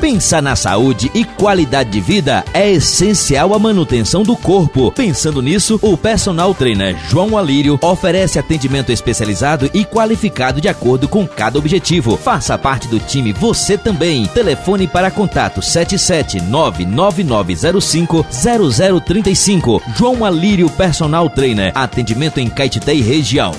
Pensar na saúde e qualidade de vida é essencial à manutenção do corpo. Pensando nisso, o personal trainer João Alírio oferece atendimento especializado e qualificado de acordo com cada objetivo. Faça parte do time você também. Telefone para contato 77999050035. João Alírio Personal Trainer. Atendimento em Caetité e região.